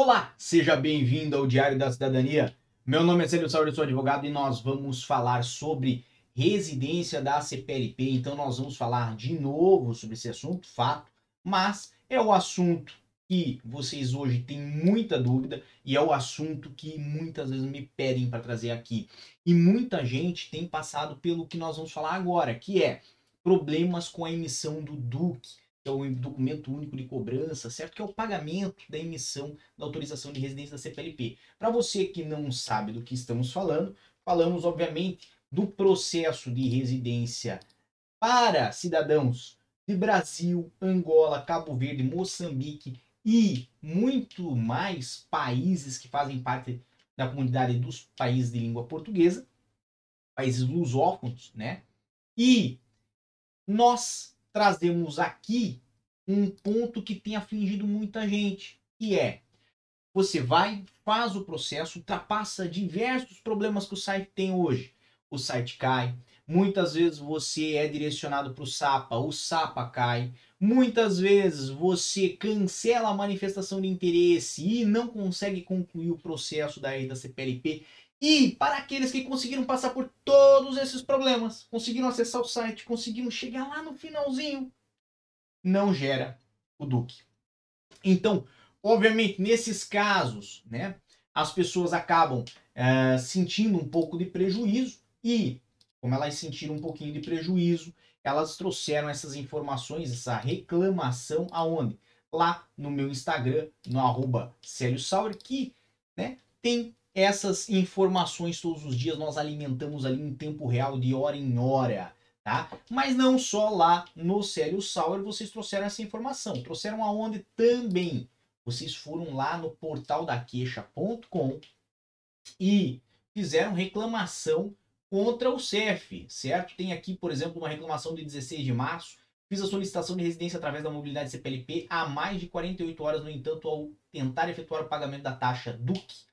Olá, seja bem-vindo ao Diário da Cidadania. Meu nome é Célio Sauer, eu sou advogado e nós vamos falar sobre residência da CPLP. Então nós vamos falar de novo sobre esse assunto, fato, mas é o assunto que vocês hoje têm muita dúvida e é o assunto que muitas vezes me pedem para trazer aqui. E muita gente tem passado pelo que nós vamos falar agora, que é problemas com a emissão do DUC, é o documento único de cobrança, certo? Que é o pagamento da emissão da autorização de residência da CPLP. Para você que não sabe do que estamos falando, falamos obviamente do processo de residência para cidadãos de Brasil, Angola, Cabo Verde, Moçambique e muito mais países que fazem parte da comunidade dos países de língua portuguesa, países lusófonos, né? E nós trazemos aqui um ponto que tem afligido muita gente, que é você vai, faz o processo, ultrapassa diversos problemas que o site tem hoje. O site cai, muitas vezes você é direcionado para o SAPA, o SAPA cai, Muitas vezes você cancela a manifestação de interesse e não consegue concluir o processo da, da CPLP. E para aqueles que conseguiram passar por todos esses problemas, conseguiram acessar o site, conseguiram chegar lá no finalzinho, não gera o DUC. Então, obviamente, nesses casos, né, as pessoas acabam é, sentindo um pouco de prejuízo e, como elas sentiram um pouquinho de prejuízo, elas trouxeram essas informações, essa reclamação aonde? Lá no meu Instagram, no arroba Célio Sauer, que né, tem essas informações todos os dias, nós alimentamos ali em tempo real, de hora em hora, tá? Mas não só lá no Célio Sauer vocês trouxeram essa informação, trouxeram aonde também? Vocês foram lá no portal da queixa.com e fizeram reclamação contra o CEF, certo? Tem aqui, por exemplo, uma reclamação de 16 de março. Fiz a solicitação de residência através da mobilidade CPLP há mais de 48 horas, no entanto, ao tentar efetuar o pagamento da taxa DUC,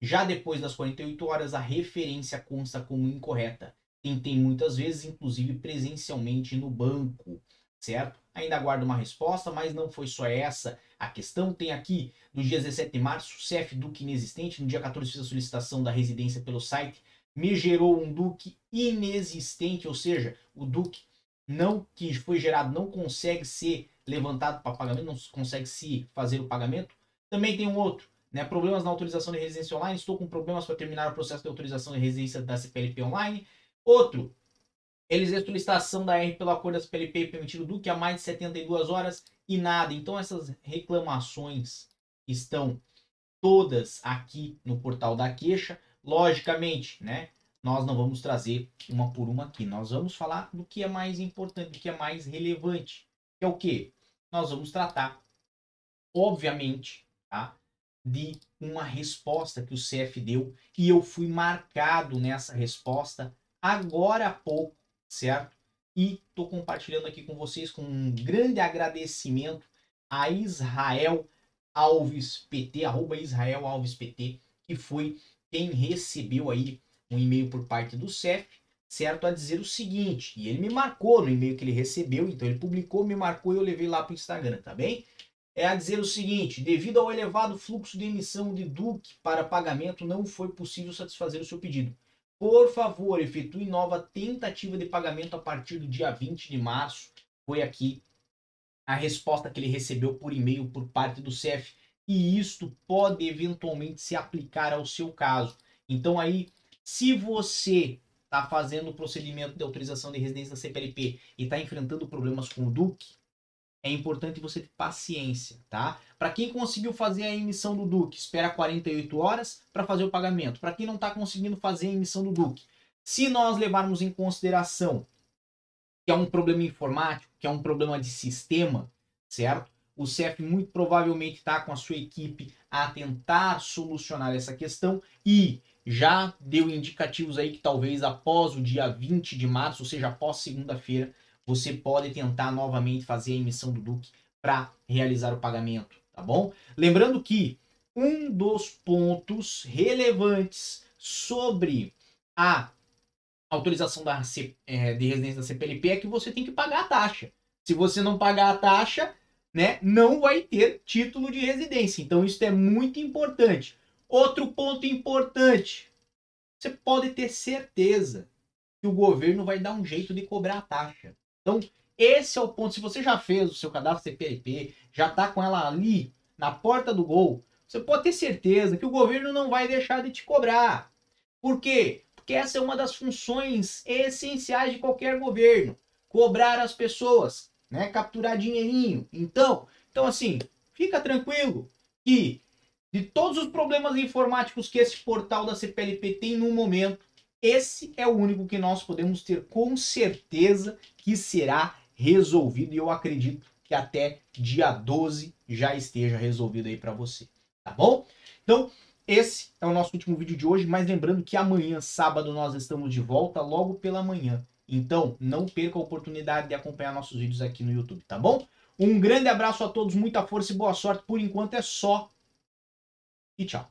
já depois das 48 horas, a referência consta como incorreta. Tentei muitas vezes, inclusive presencialmente no banco, certo? Ainda aguardo uma resposta, mas não foi só essa a questão. Tem aqui, no dia 17 de março, CEF DUC inexistente. No dia 14 fiz a solicitação da residência pelo site me gerou um duque inexistente, ou seja, o duque não que foi gerado não consegue ser levantado para pagamento, não consegue se fazer o pagamento. Também tem um outro, né? Problemas na autorização de residência online. Estou com problemas para terminar o processo de autorização de residência da CPLP online. Outro, eles solicitação da R pelo acordo da CPLP permitido Duque há mais de 72 horas e nada. Então essas reclamações estão todas aqui no portal da queixa. Logicamente, né? Nós não vamos trazer uma por uma aqui. Nós vamos falar do que é mais importante, do que é mais relevante. Que é o que? Nós vamos tratar, obviamente, tá? De uma resposta que o CF deu e eu fui marcado nessa resposta agora há pouco, certo? E estou compartilhando aqui com vocês com um grande agradecimento a Israel Alves PT, arroba Israel Alves PT, que foi quem recebeu aí um e-mail por parte do CEF, certo? A dizer o seguinte, e ele me marcou no e-mail que ele recebeu, então ele publicou, me marcou e eu levei lá para o Instagram, tá bem? É a dizer o seguinte: devido ao elevado fluxo de emissão de DUC para pagamento, não foi possível satisfazer o seu pedido. Por favor, efetue nova tentativa de pagamento a partir do dia 20 de março. Foi aqui a resposta que ele recebeu por e-mail por parte do CEF e isto pode eventualmente se aplicar ao seu caso. Então aí, se você está fazendo o procedimento de autorização de residência da CPLP e está enfrentando problemas com o DUC, é importante você ter paciência, tá? Para quem conseguiu fazer a emissão do DUC, espera 48 horas para fazer o pagamento. Para quem não está conseguindo fazer a emissão do DUC, se nós levarmos em consideração que é um problema informático, que é um problema de sistema, certo? O CEF muito provavelmente está com a sua equipe a tentar solucionar essa questão e já deu indicativos aí que talvez após o dia 20 de março, ou seja, após segunda-feira, você pode tentar novamente fazer a emissão do DUC para realizar o pagamento, tá bom? Lembrando que um dos pontos relevantes sobre a autorização da C, é, de residência da CPLP é que você tem que pagar a taxa. Se você não pagar a taxa, né, não vai ter título de residência. Então isso é muito importante. Outro ponto importante, você pode ter certeza que o governo vai dar um jeito de cobrar a taxa. Então, esse é o ponto. Se você já fez o seu cadastro CPLP, já está com ela ali na porta do gol, você pode ter certeza que o governo não vai deixar de te cobrar. Por quê? Porque essa é uma das funções essenciais de qualquer governo, cobrar as pessoas, né? Capturar dinheirinho. Então, então assim, fica tranquilo que de todos os problemas informáticos que esse portal da CPLP tem no momento, esse é o único que nós podemos ter com certeza que será resolvido e eu acredito que até dia 12 já esteja resolvido aí para você, tá bom? Então, esse é o nosso último vídeo de hoje, mas lembrando que amanhã, sábado, nós estamos de volta logo pela manhã. Então, não perca a oportunidade de acompanhar nossos vídeos aqui no YouTube, tá bom? Um grande abraço a todos, muita força e boa sorte. Por enquanto é só. E tchau.